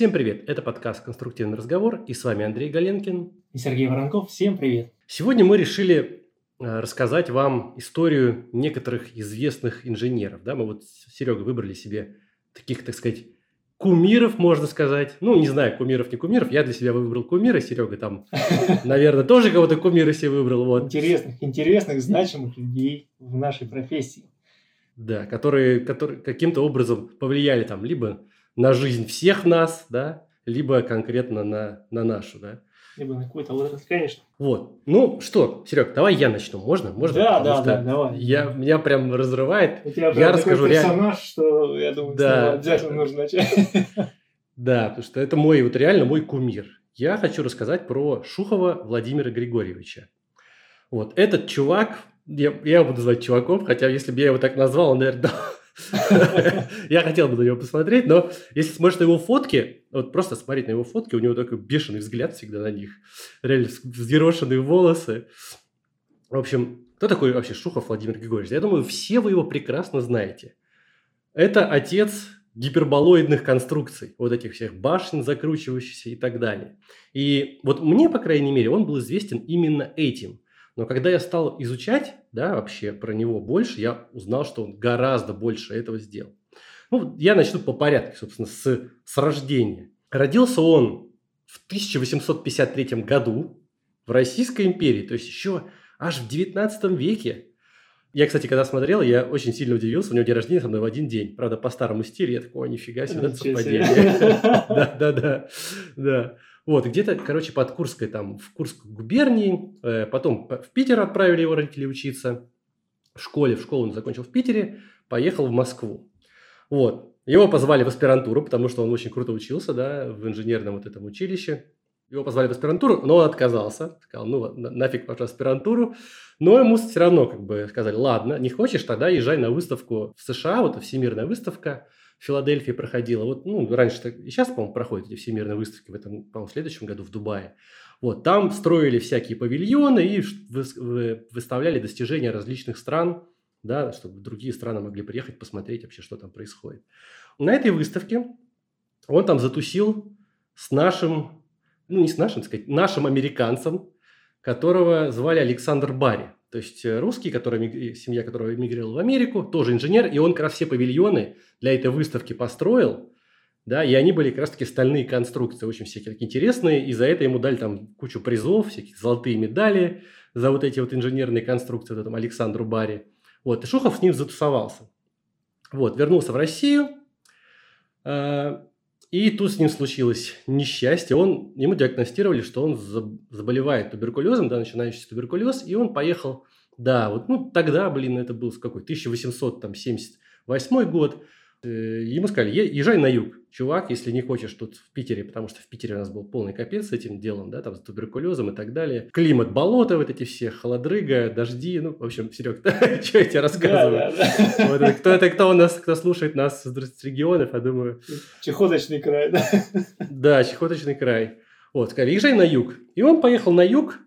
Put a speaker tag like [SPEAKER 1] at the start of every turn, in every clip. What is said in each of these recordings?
[SPEAKER 1] Всем привет! Это подкаст «Конструктивный разговор» и с вами Андрей Галенкин.
[SPEAKER 2] И Сергей Воронков. Всем привет!
[SPEAKER 1] Сегодня мы решили э, рассказать вам историю некоторых известных инженеров. Да, мы вот с Серегой выбрали себе таких, так сказать, кумиров, можно сказать. Ну, не знаю, кумиров, не кумиров. Я для себя выбрал кумира, Серега там, наверное, тоже кого-то кумира себе выбрал. Вот.
[SPEAKER 2] Интересных, интересных, значимых людей в нашей профессии.
[SPEAKER 1] Да, которые, которые каким-то образом повлияли там либо на жизнь всех нас, да, либо конкретно на, на нашу, да.
[SPEAKER 2] Либо на какую-то возраст, конечно.
[SPEAKER 1] Вот. Ну что, Серег, давай я начну. Можно? Можно?
[SPEAKER 2] Да,
[SPEAKER 1] Потому
[SPEAKER 2] да, да, давай.
[SPEAKER 1] Я, меня прям разрывает.
[SPEAKER 2] У тебя
[SPEAKER 1] я расскажу
[SPEAKER 2] такой
[SPEAKER 1] реально.
[SPEAKER 2] персонаж, что я думаю,
[SPEAKER 1] Да.
[SPEAKER 2] обязательно нужно начать.
[SPEAKER 1] Да, потому что это мой, вот реально мой кумир. Я хочу рассказать про Шухова Владимира Григорьевича. Вот, этот чувак, я, я его буду звать чуваком, хотя если бы я его так назвал, он, наверное, я хотел бы на него посмотреть, но если смотришь на его фотки, вот просто смотреть на его фотки, у него такой бешеный взгляд всегда на них, реально взъерошенные волосы. В общем, кто такой вообще Шухов Владимир Григорьевич? Я думаю, все вы его прекрасно знаете. Это отец гиперболоидных конструкций, вот этих всех башен закручивающихся и так далее. И вот мне, по крайней мере, он был известен именно этим. Но когда я стал изучать, да, вообще про него больше, я узнал, что он гораздо больше этого сделал. Ну, я начну по порядку, собственно, с, с рождения. Родился он в 1853 году в Российской империи, то есть еще аж в 19 веке. Я, кстати, когда смотрел, я очень сильно удивился. У него день рождения со мной в один день. Правда, по старому стилю. Я такой, «О, нифига себе, это совпадение. Да, да, да. Да. Вот, где-то, короче, под Курской, там, в Курской губернии. Э, Потом п- в Питер отправили его родители учиться. В школе, в школу он закончил в Питере. Поехал в Москву. Вот. Его позвали в аспирантуру, потому что он очень круто учился, да, в инженерном вот этом училище. Его позвали в аспирантуру, но он отказался. Сказал, ну, нафиг вашу аспирантуру. Но ему все равно как бы сказали, ладно, не хочешь, тогда езжай на выставку в США, вот всемирная выставка в Филадельфии проходила. Вот, ну, раньше так, и сейчас, по-моему, проходят эти всемирные выставки в этом, по-моему, в следующем году в Дубае. Вот, там строили всякие павильоны и выставляли достижения различных стран, да, чтобы другие страны могли приехать посмотреть вообще, что там происходит. На этой выставке он там затусил с нашим, ну не с нашим, сказать, нашим американцем, которого звали Александр Барри. То есть э, русский, который, семья которого эмигрировала в Америку, тоже инженер, и он как раз все павильоны для этой выставки построил, да, и они были как раз-таки стальные конструкции, очень всякие такие интересные, и за это ему дали там кучу призов, всякие золотые медали за вот эти вот инженерные конструкции, вот этому Александру Барри. Вот, и Шухов с ним затусовался. Вот, вернулся в Россию, э, и тут с ним случилось несчастье. Он, ему диагностировали, что он за- заболевает туберкулезом, да, начинающийся туберкулез, и он поехал, да, вот, ну, тогда, блин, это был какой, 1878 год, ему сказали, «Е- езжай на юг, чувак, если не хочешь тут в Питере, потому что в Питере у нас был полный капец с этим делом, да, там с туберкулезом и так далее. Климат, болото, вот эти все, холодрыга, дожди, ну, в общем, Серег, что я тебе рассказываю? Кто это кто у нас, кто слушает нас с регионов, я думаю,
[SPEAKER 2] Чехоточный край, да.
[SPEAKER 1] да, Чехоточный край. Вот, сказали, езжай на юг. И он поехал на юг,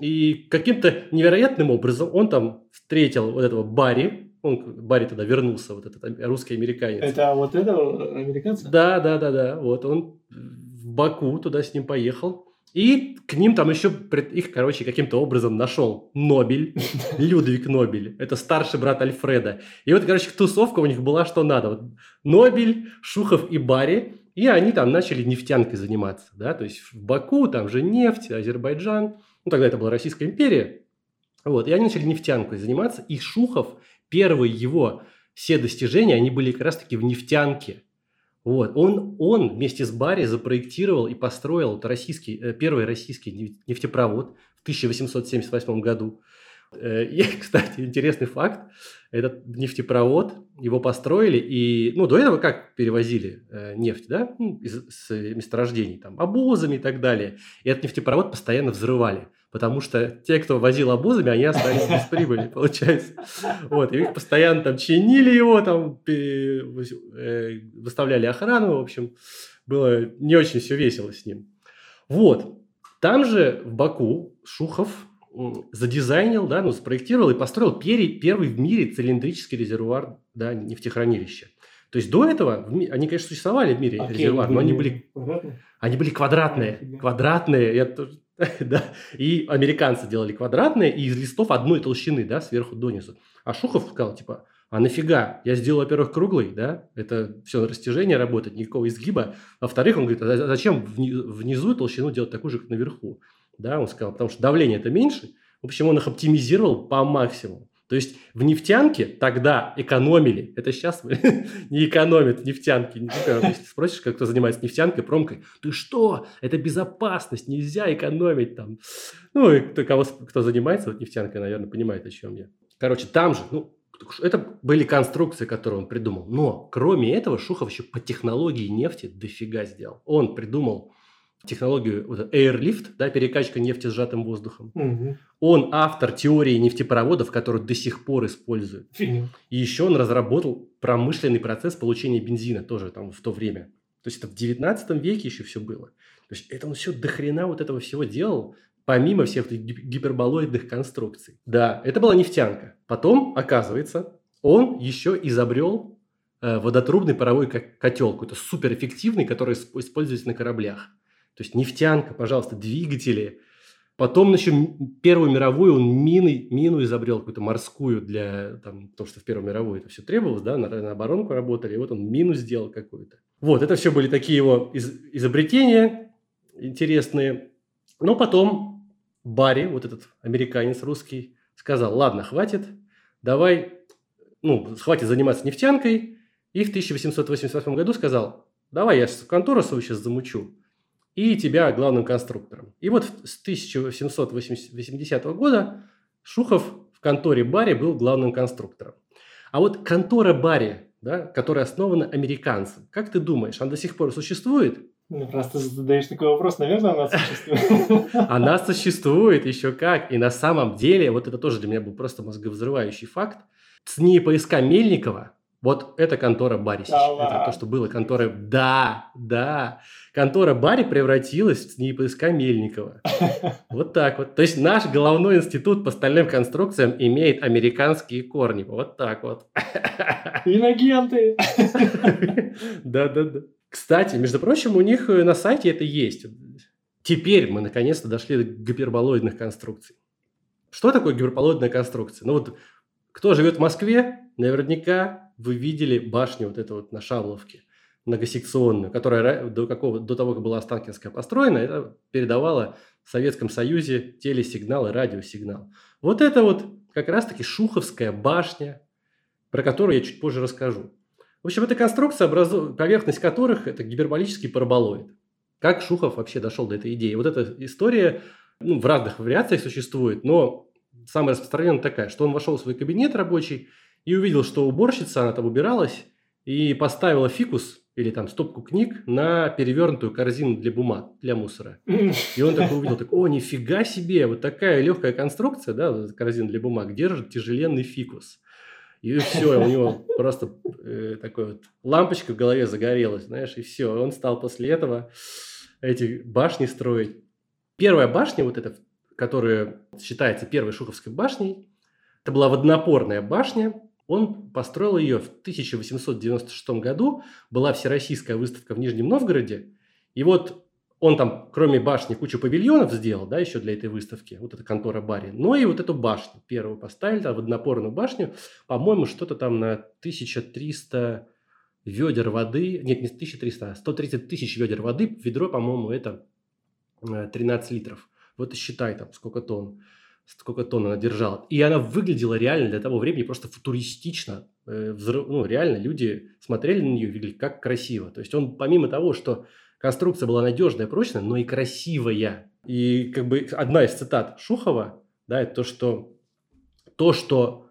[SPEAKER 1] и каким-то невероятным образом он там встретил вот этого Барри. Он, Барри тогда вернулся, вот этот русский американец.
[SPEAKER 2] Это вот этого американца?
[SPEAKER 1] Да, да, да, да. Вот он в Баку туда с ним поехал. И к ним там еще, их, короче, каким-то образом нашел Нобель, Людвиг Нобель. Это старший брат Альфреда. И вот, короче, тусовка у них была что надо. Вот Нобель, Шухов и Барри. И они там начали нефтянкой заниматься. Да? То есть в Баку там же нефть, Азербайджан. Ну, тогда это была Российская империя. Вот. И они начали нефтянкой заниматься. И Шухов, первые его все достижения, они были как раз-таки в нефтянке. Вот. Он, он вместе с Барри запроектировал и построил вот российский, э, первый российский неф- нефтепровод в 1878 году. Э, И, кстати, интересный факт. Этот нефтепровод, его построили, и, ну, до этого как перевозили э, нефть, да, ну, из, с месторождений, там, обозами и так далее. И этот нефтепровод постоянно взрывали, потому что те, кто возил обозами, они остались без прибыли, получается. Вот, и их постоянно там чинили его, там, э, выставляли охрану, в общем, было не очень все весело с ним. Вот, там же в Баку Шухов задизайнил, да, ну, спроектировал и построил первый в мире цилиндрический резервуар да, нефтехранилища. То есть до этого они, конечно, существовали в мире
[SPEAKER 2] а
[SPEAKER 1] резервуар, но они были
[SPEAKER 2] квадратные.
[SPEAKER 1] Они были квадратные, квадратные. Я тоже, да. И американцы делали квадратные, и из листов одной толщины, да, сверху донизу. А Шухов сказал, типа, а нафига? Я сделал, во-первых, круглый, да, это все на растяжение работает, никакого изгиба. Во-вторых, он говорит, а зачем внизу толщину делать такую же, как наверху? Да, он сказал, потому что давление это меньше. В общем, он их оптимизировал по максимуму. То есть в нефтянке тогда экономили. Это сейчас не экономят нефтянки. Если спросишь, как кто занимается нефтянкой, промкой, ты что? Это безопасность, нельзя экономить там. Ну, и кто, кого, кто занимается вот нефтянкой, наверное, понимает, о чем я. Короче, там же, ну, это были конструкции, которые он придумал. Но, кроме этого, Шухов еще по технологии нефти дофига сделал. Он придумал технологию вот, Airlift, да, перекачка нефти сжатым воздухом.
[SPEAKER 2] Угу.
[SPEAKER 1] Он автор теории нефтепроводов, которую до сих пор используют.
[SPEAKER 2] Фигня.
[SPEAKER 1] И еще он разработал промышленный процесс получения бензина тоже там в то время. То есть это в 19 веке еще все было. То есть это он все дохрена вот этого всего делал, помимо всех гиперболоидных конструкций. Да, это была нефтянка. Потом, оказывается, он еще изобрел э, водотрубный паровой котел, какой-то суперэффективный, который используется на кораблях. То есть нефтянка, пожалуйста, двигатели. Потом еще Первую мировую он мины, мину изобрел какую-то морскую для там, того, что в Первую мировую это все требовалось, да, на, на оборонку работали, и вот он мину сделал какую-то. Вот, это все были такие его из, изобретения интересные. Но потом Барри, вот этот американец русский, сказал, ладно, хватит, давай, ну, хватит заниматься нефтянкой. И в 1888 году сказал, давай я контору свою сейчас замучу, и тебя главным конструктором. И вот с 1780 года Шухов в конторе Барри был главным конструктором. А вот контора Барри, да, которая основана американцем, как ты думаешь, она до сих пор существует?
[SPEAKER 2] Ну, просто задаешь такой вопрос, наверное, она существует.
[SPEAKER 1] Она существует еще как. И на самом деле, вот это тоже для меня был просто мозговзрывающий факт, СНИ поиска Мельникова вот это контора Барри сейчас.
[SPEAKER 2] Да
[SPEAKER 1] это то, что было конторой. Да, да. Контора Барри превратилась в НИИПСК Мельникова. Вот так вот. То есть наш головной институт по стальным конструкциям имеет американские корни. Вот так вот.
[SPEAKER 2] Инагенты.
[SPEAKER 1] Да, да, да. Кстати, между прочим, у них на сайте это есть. Теперь мы наконец-то дошли до гиперболоидных конструкций. Что такое гиперболоидная конструкция? Ну вот кто живет в Москве, наверняка вы видели башню вот эту вот на Шавловке, многосекционную, которая до, какого, до того, как была Останкинская построена, это передавала в Советском Союзе телесигнал и радиосигнал. Вот это вот как раз-таки Шуховская башня, про которую я чуть позже расскажу. В общем, эта конструкция, образу... поверхность которых это гиперболический параболоид. Как Шухов вообще дошел до этой идеи? Вот эта история ну, в разных вариациях существует, но самая распространенная такая, что он вошел в свой кабинет рабочий и увидел, что уборщица, она там убиралась, и поставила фикус или там стопку книг на перевернутую корзину для бумаг, для мусора. И он такой увидел, так, о, нифига себе, вот такая легкая конструкция, да, корзина для бумаг, держит тяжеленный фикус. И все, у него просто э, такой вот лампочка в голове загорелась, знаешь, и все. Он стал после этого эти башни строить. Первая башня, вот эта, которая считается первой Шуховской башней, это была водонапорная башня. Он построил ее в 1896 году. Была всероссийская выставка в Нижнем Новгороде. И вот он там, кроме башни, кучу павильонов сделал, да, еще для этой выставки, вот эта контора Барри. Но и вот эту башню первую поставили, там, водонапорную башню, по-моему, что-то там на 1300 ведер воды, нет, не 1300, а 130 тысяч ведер воды, ведро, по-моему, это 13 литров. Вот и считай там, сколько тонн, сколько тонн она держала. И она выглядела реально для того времени просто футуристично. Взрыв, ну, реально люди смотрели на нее и видели, как красиво. То есть он, помимо того, что конструкция была надежная, прочная, но и красивая. И как бы одна из цитат Шухова, да, это то, что то, что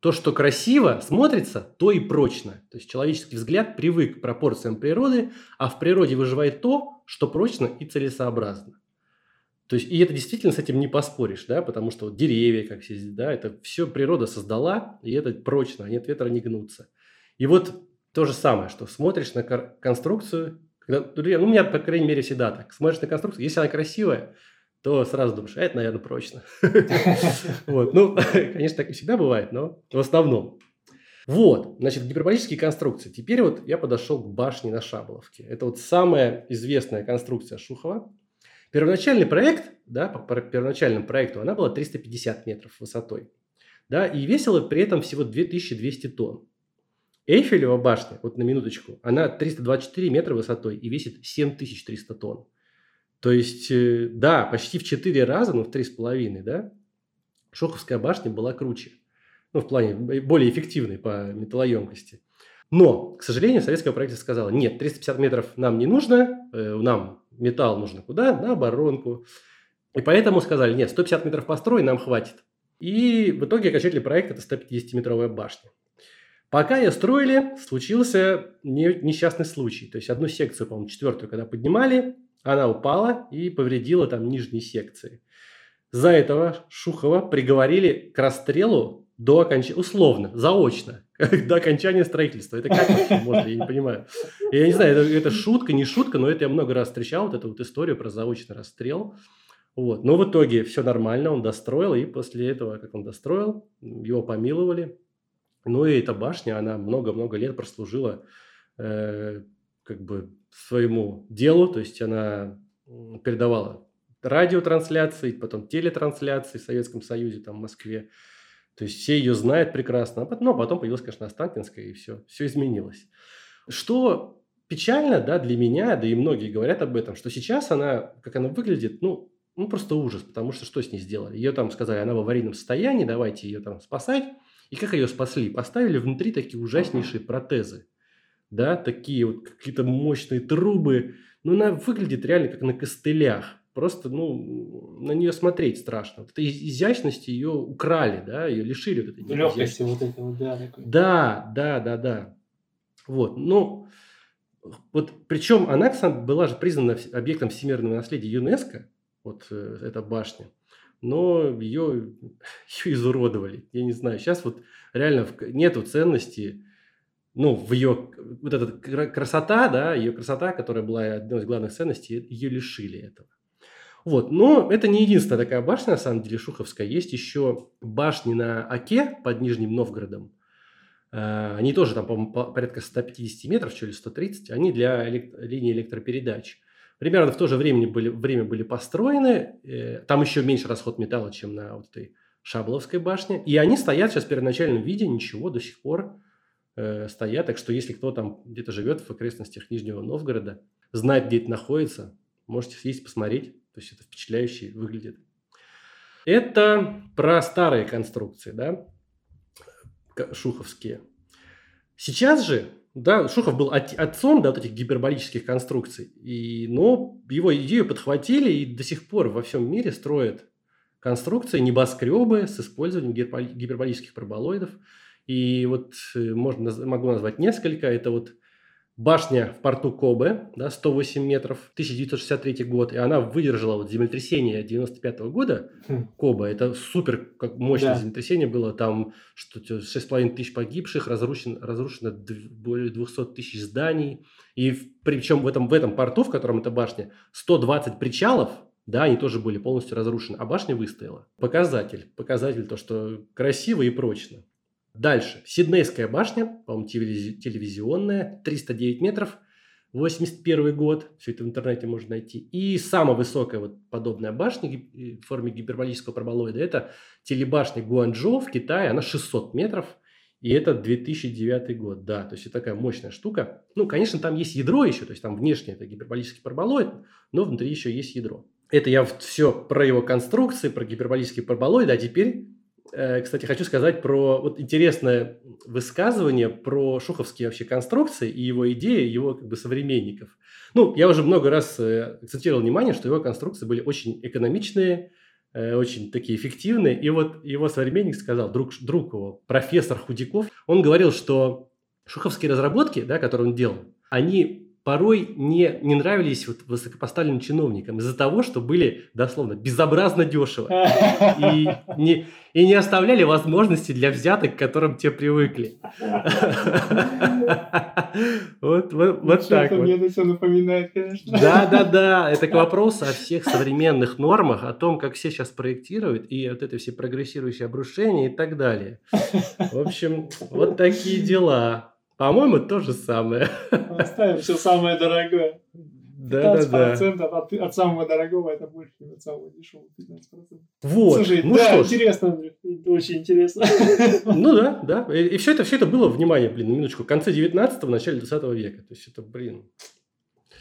[SPEAKER 1] то, что красиво смотрится, то и прочно. То есть человеческий взгляд привык к пропорциям природы, а в природе выживает то, что прочно и целесообразно. То есть, и это действительно с этим не поспоришь, да, потому что вот деревья, как все, да, это все природа создала, и это прочно, они от ветра не гнутся. И вот то же самое, что смотришь на конструкцию, когда, ну, у меня, по крайней мере, всегда так. Смотришь на конструкцию, если она красивая, то сразу думаешь, а это, наверное, прочно. Вот. Ну, конечно, так и всегда бывает, но в основном. Вот, значит, гиперболические конструкции. Теперь вот я подошел к башне на Шаболовке. Это вот самая известная конструкция Шухова. Первоначальный проект, да, по первоначальному проекту, она была 350 метров высотой. Да, и весила при этом всего 2200 тонн. Эйфелева башня, вот на минуточку, она 324 метра высотой и весит 7300 тонн. То есть, э, да, почти в 4 раза, ну в 3,5, да, Шоховская башня была круче. Ну, в плане более эффективной по металлоемкости. Но, к сожалению, советское правительство сказало, нет, 350 метров нам не нужно, э, нам металл нужно куда? На оборонку. И поэтому сказали, нет, 150 метров построй, нам хватит. И в итоге окончательный проект – это 150-метровая башня. Пока ее строили, случился несчастный случай. То есть одну секцию, по-моему, четвертую, когда поднимали, она упала и повредила там нижние секции. За этого Шухова приговорили к расстрелу до окончания, условно, заочно, до окончания строительства. Это как вообще можно, я не понимаю. Я не знаю, это, это шутка, не шутка, но это я много раз встречал, вот эту вот историю про заочный расстрел. Вот. Но в итоге все нормально, он достроил, и после этого, как он достроил, его помиловали. Ну и эта башня, она много-много лет прослужила э, как бы своему делу, то есть она передавала радиотрансляции, потом телетрансляции в Советском Союзе, там, в Москве. То есть все ее знают прекрасно. Но а потом появилась, конечно, Останкинская, и все, все изменилось. Что печально, да, для меня, да и многие говорят об этом, что сейчас она, как она выглядит, ну, ну, просто ужас, потому что что с ней сделали? Ее там сказали, она в аварийном состоянии, давайте ее там спасать. И как ее спасли? Поставили внутри такие ужаснейшие протезы. Да, такие вот какие-то мощные трубы. Ну, она выглядит реально как на костылях просто, ну, на нее смотреть страшно. Вот этой изящности ее украли, да, ее лишили вот этой
[SPEAKER 2] Легкости вот этой вот, да.
[SPEAKER 1] Такой. Да, да, да, да. Вот, ну, вот, причем она, кстати, была же признана объектом всемирного наследия ЮНЕСКо, вот э, эта башня, но ее, ее изуродовали. Я не знаю, сейчас вот реально нету ценности, ну, в ее, вот эта красота, да, ее красота, которая была одной из главных ценностей, ее лишили этого. Вот. Но это не единственная такая башня, на самом деле, Шуховская. Есть еще башни на Оке под Нижним Новгородом. Э, они тоже там, по-моему, порядка 150 метров, что ли 130. Они для элект... линии электропередач. Примерно в то же время были, время были построены. Э, там еще меньше расход металла, чем на вот этой Шабловской башне. И они стоят сейчас в первоначальном виде, ничего, до сих пор э, стоят. Так что если кто там где-то живет в окрестностях Нижнего Новгорода, знает, где это находится, можете съездить посмотреть. То есть это впечатляюще выглядит. Это про старые конструкции, да, шуховские. Сейчас же, да, Шухов был отцом да, вот этих гиперболических конструкций, и, но его идею подхватили и до сих пор во всем мире строят конструкции, небоскребы с использованием гиперболических параболоидов. И вот э, можно, могу назвать несколько. Это вот Башня в порту Кобе, да, 108 метров, 1963 год, и она выдержала вот землетрясение 95 -го года. Хм. Коба, это супер как мощное да. землетрясение было, там что 6,5 тысяч погибших, разрушено, разрушено более 200 тысяч зданий. И причем в этом, в этом порту, в котором эта башня, 120 причалов, да, они тоже были полностью разрушены, а башня выстояла. Показатель, показатель то, что красиво и прочно. Дальше. Сиднейская башня, по-моему, телевизионная, 309 метров, 81 год. Все это в интернете можно найти. И самая высокая вот подобная башня в форме гиперболического параболоида – это телебашня Гуанчжоу в Китае. Она 600 метров. И это 2009 год, да, то есть это такая мощная штука. Ну, конечно, там есть ядро еще, то есть там внешне это гиперболический параболоид, но внутри еще есть ядро. Это я все про его конструкции, про гиперболический параболоид, а теперь Э, кстати, хочу сказать про вот интересное высказывание про шуховские вообще конструкции и его идеи, его как бы современников. Ну, я уже много раз э, акцентировал внимание, что его конструкции были очень экономичные, э, очень такие эффективные. И вот его современник сказал, друг, друг его, профессор Худяков, он говорил, что шуховские разработки, да, которые он делал, они порой не, не нравились вот высокопоставленным чиновникам из-за того, что были, дословно, безобразно дешево. И не, и не оставляли возможности для взяток, к которым те привыкли. Вот, вот, вот так вот.
[SPEAKER 2] Мне это все напоминает, конечно.
[SPEAKER 1] Да, да, да. Это к вопросу о всех современных нормах, о том, как все сейчас проектируют, и вот это все прогрессирующие обрушения и так далее. В общем, вот такие дела. По-моему, то же самое.
[SPEAKER 2] Оставим все самое дорогое.
[SPEAKER 1] Да, да, да.
[SPEAKER 2] 15% от, от самого дорогого это больше, чем от самого дешевого. 15%.
[SPEAKER 1] Вот.
[SPEAKER 2] Слушай,
[SPEAKER 1] ну
[SPEAKER 2] да,
[SPEAKER 1] что ж.
[SPEAKER 2] интересно, Андрей, очень интересно.
[SPEAKER 1] Ну да, да. И, и все это, все это было, внимание, блин, на минуточку, в конце 19-го, начале 20 века. То есть это, блин,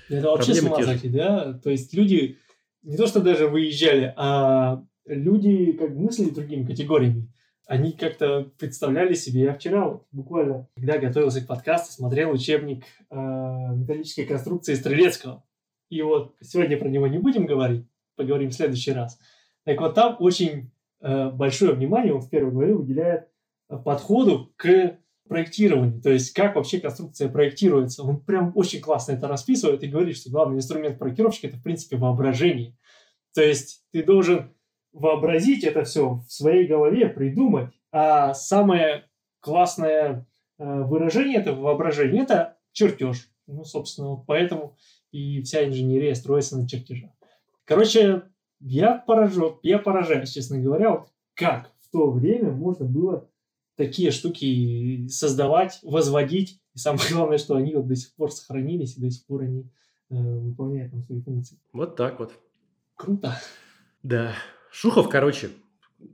[SPEAKER 2] Это вообще с
[SPEAKER 1] Проблемы
[SPEAKER 2] ума
[SPEAKER 1] те же.
[SPEAKER 2] сойти, да? То есть люди не то, что даже выезжали, а люди как мыслили другими категориями. Они как-то представляли себе. Я вчера вот буквально, когда готовился к подкасту, смотрел учебник э, металлической конструкции Стрелецкого. И вот сегодня про него не будем говорить, поговорим в следующий раз. Так вот там очень э, большое внимание он в первой главе уделяет э, подходу к проектированию, то есть как вообще конструкция проектируется. Он прям очень классно это расписывает и говорит, что главный инструмент проектировщика это в принципе воображение. То есть ты должен вообразить это все в своей голове, придумать, а самое классное э, выражение этого воображения это чертеж. Ну, собственно, вот поэтому и вся инженерия строится на чертежах. Короче, я поражен, я поражаюсь, честно говоря, вот как в то время можно было такие штуки создавать, возводить. И самое главное, что они вот до сих пор сохранились, и до сих пор они э, выполняют там свои функции.
[SPEAKER 1] вот так вот.
[SPEAKER 2] Круто.
[SPEAKER 1] Да. Шухов, короче,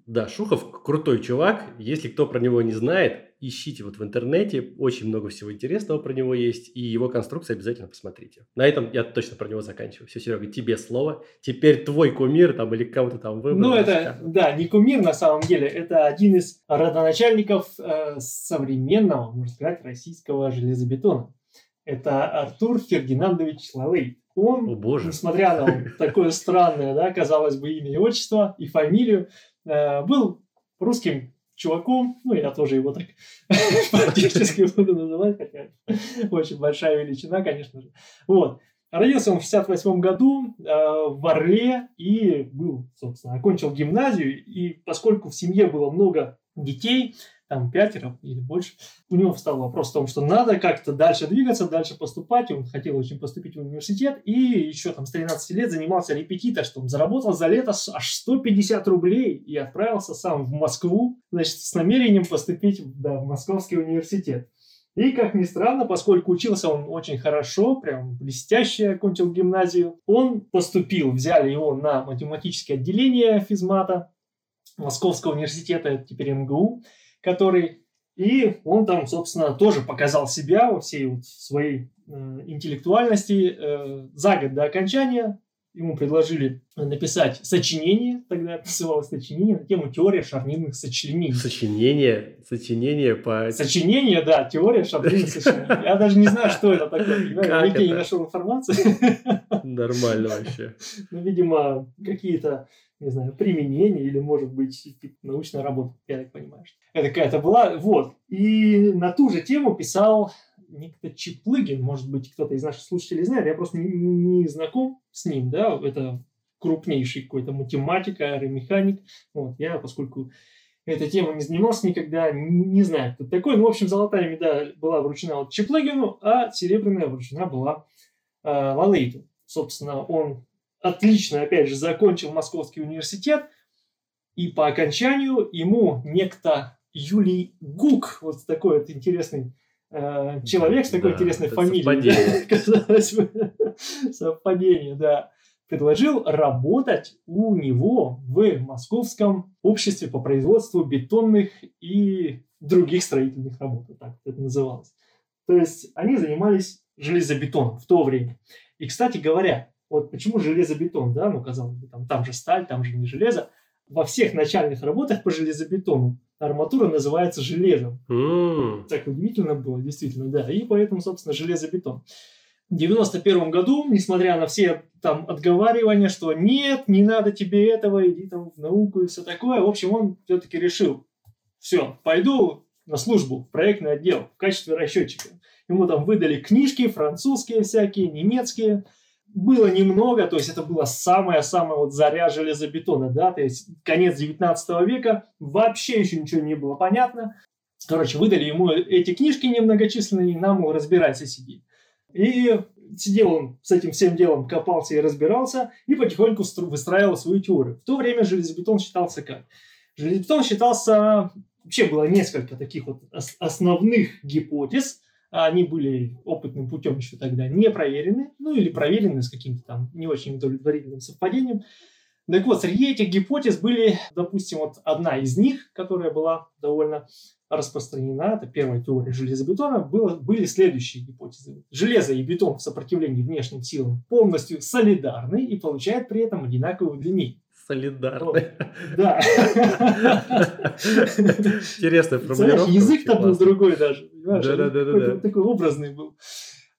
[SPEAKER 1] да, Шухов крутой чувак. Если кто про него не знает, ищите вот в интернете. Очень много всего интересного про него есть. И его конструкции обязательно посмотрите. На этом я точно про него заканчиваю. Все, Серега, тебе слово. Теперь твой кумир там или кого-то там выбрал.
[SPEAKER 2] Ну, это, да, не кумир на самом деле, это один из родоначальников э, современного, можно сказать, российского железобетона. Это Артур Фердинандович Лалей. Он
[SPEAKER 1] О боже.
[SPEAKER 2] несмотря на такое странное, да, казалось бы, имя и отчество, и фамилию, э, был русским чуваком, ну, я тоже его так практически буду называть, хотя очень большая величина, конечно же. Вот. Родился он в 68 году э, в Орле и был, собственно, окончил гимназию, и поскольку в семье было много детей, там пятеро или больше, у него встал вопрос в том, что надо как-то дальше двигаться, дальше поступать. Он хотел очень поступить в университет и еще там с 13 лет занимался репетиторством. Заработал за лето аж 150 рублей и отправился сам в Москву, значит, с намерением поступить да, в Московский университет. И, как ни странно, поскольку учился он очень хорошо, прям блестяще окончил гимназию, он поступил, взяли его на математическое отделение физмата Московского университета, теперь МГУ, который... И он там, собственно, тоже показал себя во всей вот своей э, интеллектуальности. Э, за год до окончания ему предложили написать сочинение, тогда называлось сочинение, на тему теории шарнирных сочленений.
[SPEAKER 1] Сочинение, сочинение по...
[SPEAKER 2] Сочинение, да, теория шаблонных сочинений. Я даже не знаю, что это такое.
[SPEAKER 1] Как
[SPEAKER 2] Нигде не нашел информации.
[SPEAKER 1] Нормально вообще.
[SPEAKER 2] Ну, видимо, какие-то, не знаю, применения или, может быть, типа научная работа, я так понимаю. что Это какая-то была. Вот. И на ту же тему писал некто Чиплыгин, может быть, кто-то из наших слушателей знает, я просто не, не знаком с ним, да, это крупнейший какой-то математик, аэромеханик. Вот, я, поскольку этой темой не занимался никогда, не, знаю, кто такой. Ну, в общем, золотая медаль была вручена вот Чиплыгину, а серебряная вручена была э, Лалейту. Собственно, он отлично, опять же, закончил Московский университет, и по окончанию ему некто Юлий Гук, вот такой вот интересный человек с такой
[SPEAKER 1] Да,
[SPEAKER 2] интересной фамилией.
[SPEAKER 1] совпадение.
[SPEAKER 2] Казалось бы, совпадение, да. Предложил работать у него в Московском обществе по производству бетонных и других строительных работ, так это называлось. То есть они занимались железобетоном в то время. И, кстати говоря, вот почему железобетон, да, ну, казалось бы, там, там же сталь, там же не железо. Во всех начальных работах по железобетону арматура называется железом.
[SPEAKER 1] М,
[SPEAKER 2] Так удивительно было, действительно, да. И поэтому, собственно, железобетон. В 91 году, несмотря на все там отговаривания, что нет, не надо тебе этого, иди там в науку и все такое, в общем, он все-таки решил, все, пойду на службу в проектный отдел в качестве расчетчика. Ему там выдали книжки французские всякие, немецкие. Было немного, то есть это было самая-самая вот заря железобетона, да, то есть конец 19 века, вообще еще ничего не было понятно. Короче, выдали ему эти книжки немногочисленные, и нам разбирайся сиди. И сидел он с этим всем делом, копался и разбирался, и потихоньку выстраивал свою теорию. В то время железобетон считался как? Железобетон считался... Вообще было несколько таких вот основных гипотез. Они были опытным путем еще тогда не проверены, ну или проверены с каким-то там не очень удовлетворительным совпадением. Так вот, среди этих гипотез были, допустим, вот одна из них, которая была довольно распространена, это первая теория железобетона, было, были следующие гипотезы. Железо и бетон в сопротивлении внешним силам полностью солидарны и получают при этом одинаковую длину.
[SPEAKER 1] Солидарны.
[SPEAKER 2] Да.
[SPEAKER 1] Интересная формулировка.
[SPEAKER 2] Язык-то был другой даже. Да,
[SPEAKER 1] да, да, да.
[SPEAKER 2] Такой образный был.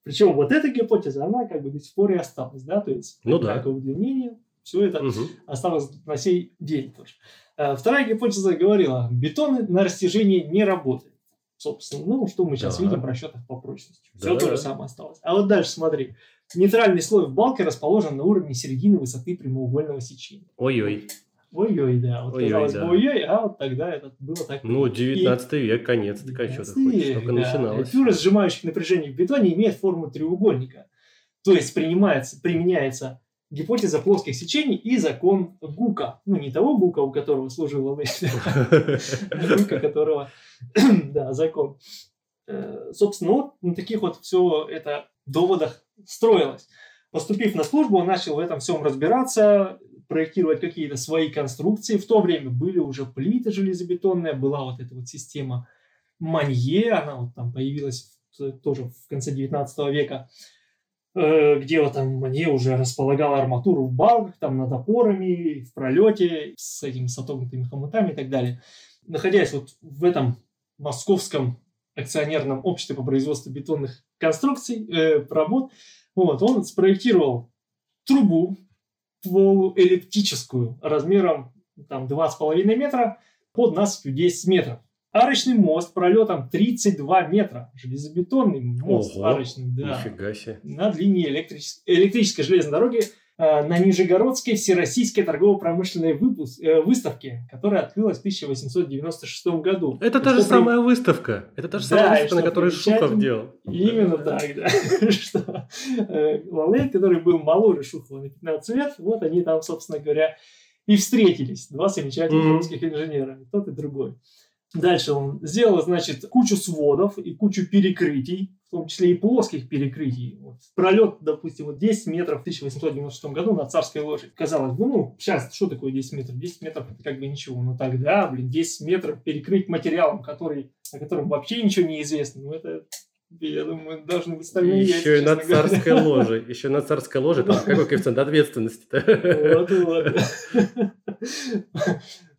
[SPEAKER 2] Причем вот эта гипотеза, она как бы до сих пор и осталась, да, то есть
[SPEAKER 1] ну, да.
[SPEAKER 2] удлинение, все это угу. осталось на сей день тоже. Э, вторая гипотеза говорила, бетон на растяжении не работает. Собственно, ну, что мы сейчас да. видим в расчетах по прочности. Все да. то же самое осталось. А вот дальше смотри. Нейтральный слой в балке расположен на уровне середины высоты прямоугольного сечения.
[SPEAKER 1] Ой-ой.
[SPEAKER 2] Ой-ой, да. Вот ой казалось да. бы, ой-ой, а вот тогда это было так.
[SPEAKER 1] Ну, 19 и... век, конец, такая что-то хочешь, только да. начиналось.
[SPEAKER 2] Фюры, сжимающих напряжение в бетоне, имеет форму треугольника. То есть принимается, применяется гипотеза плоских сечений и закон Гука. Ну, не того Гука, у которого служил волны, а Гука, которого, да, закон. Э, собственно, вот на таких вот все это доводах строилось. Поступив на службу, он начал в этом всем разбираться, проектировать какие-то свои конструкции. В то время были уже плиты железобетонные, была вот эта вот система Манье, она вот там появилась тоже в конце 19 века. Э, где вот там они уже располагал арматуру в балках, там над опорами, в пролете, с этими с отогнутыми хомутами и так далее. Находясь вот в этом московском акционерном обществе по производству бетонных конструкций, э, работ, вот, он спроектировал трубу полуэллиптическую размером там 2,5 метра под насыпью 10 метров. Арочный мост пролетом 32 метра. Железобетонный мост
[SPEAKER 1] Ого,
[SPEAKER 2] арочный,
[SPEAKER 1] да. Нифига себе.
[SPEAKER 2] На длине электричес... электрической железной дороги на Нижегородской Всероссийской торгово-промышленной э, выставке, которая открылась в 1896 году.
[SPEAKER 1] Это та же при... самая выставка. Это та же самая да, выставка, на которой Шухов делал.
[SPEAKER 2] Именно так, да. что э, Лалейт, который был моложе Шухова на 15 лет, вот они там, собственно говоря, и встретились. Два замечательных русских инженера. Тот и другой. Дальше он сделал, значит, кучу сводов и кучу перекрытий, в том числе и плоских перекрытий. Вот. Пролет, допустим, вот 10 метров в 1896 году на Царской лошади. Казалось бы, ну, сейчас что такое 10 метров? 10 метров это как бы ничего. Но тогда, блин, 10 метров перекрыть материалом, который, о котором вообще ничего не известно, ну, это я думаю, должны быть стальные
[SPEAKER 1] Еще и на царской ложе. Еще на царской ложе. Там какой коэффициент ответственности-то?
[SPEAKER 2] Вот, вот.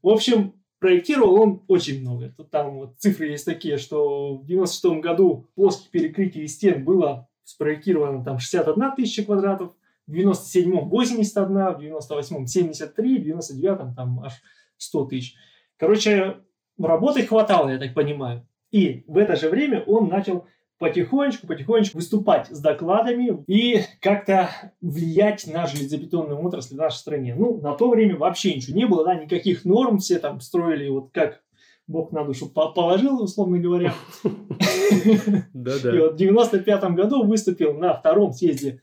[SPEAKER 2] В общем, проектировал он очень много. Тут там вот цифры есть такие, что в 96 году плоских перекрытий стен было спроектировано там 61 тысяча квадратов, в 97-м 81, в 98-м 73, в 99-м там аж 100 тысяч. Короче, работы хватало, я так понимаю. И в это же время он начал потихонечку, потихонечку выступать с докладами и как-то влиять на железобетонную отрасль в нашей стране. Ну, на то время вообще ничего не было, да, никаких норм, все там строили вот как Бог на душу положил, условно говоря. И вот в 95 году выступил на втором съезде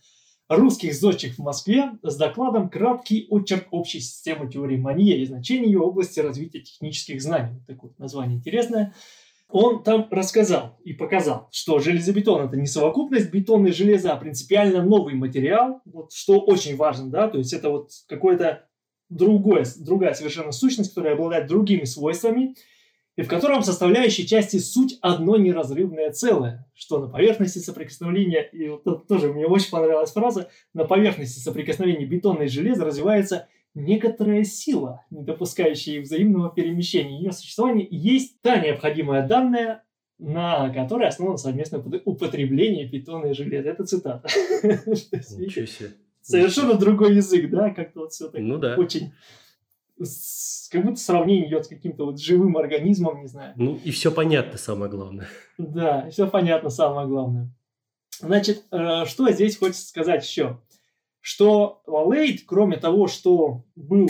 [SPEAKER 2] русских зодчих в Москве с докладом «Краткий очерк общей системы теории Манье и значения ее области развития технических знаний». Такое название интересное. Он там рассказал и показал, что железобетон это не совокупность бетона и железа, а принципиально новый материал, вот, что очень важно, да, то есть это вот какое-то другое, другая совершенно сущность, которая обладает другими свойствами, и в котором составляющие части суть одно неразрывное целое, что на поверхности соприкосновения, и вот тоже мне очень понравилась фраза, на поверхности соприкосновения бетона и железа развивается некоторая сила, не допускающая взаимного перемещения. Ее существование есть та необходимая данная, на которой основано совместное употребление питона и железа. Это цитата.
[SPEAKER 1] Ничего себе.
[SPEAKER 2] Совершенно другой язык, да, как-то вот все так
[SPEAKER 1] ну, да.
[SPEAKER 2] очень как будто сравнение идет с каким-то вот живым организмом, не знаю.
[SPEAKER 1] Ну, и все понятно, самое главное.
[SPEAKER 2] Да, все понятно, самое главное. Значит, э, что здесь хочется сказать еще? Что Лалейд, кроме того, что был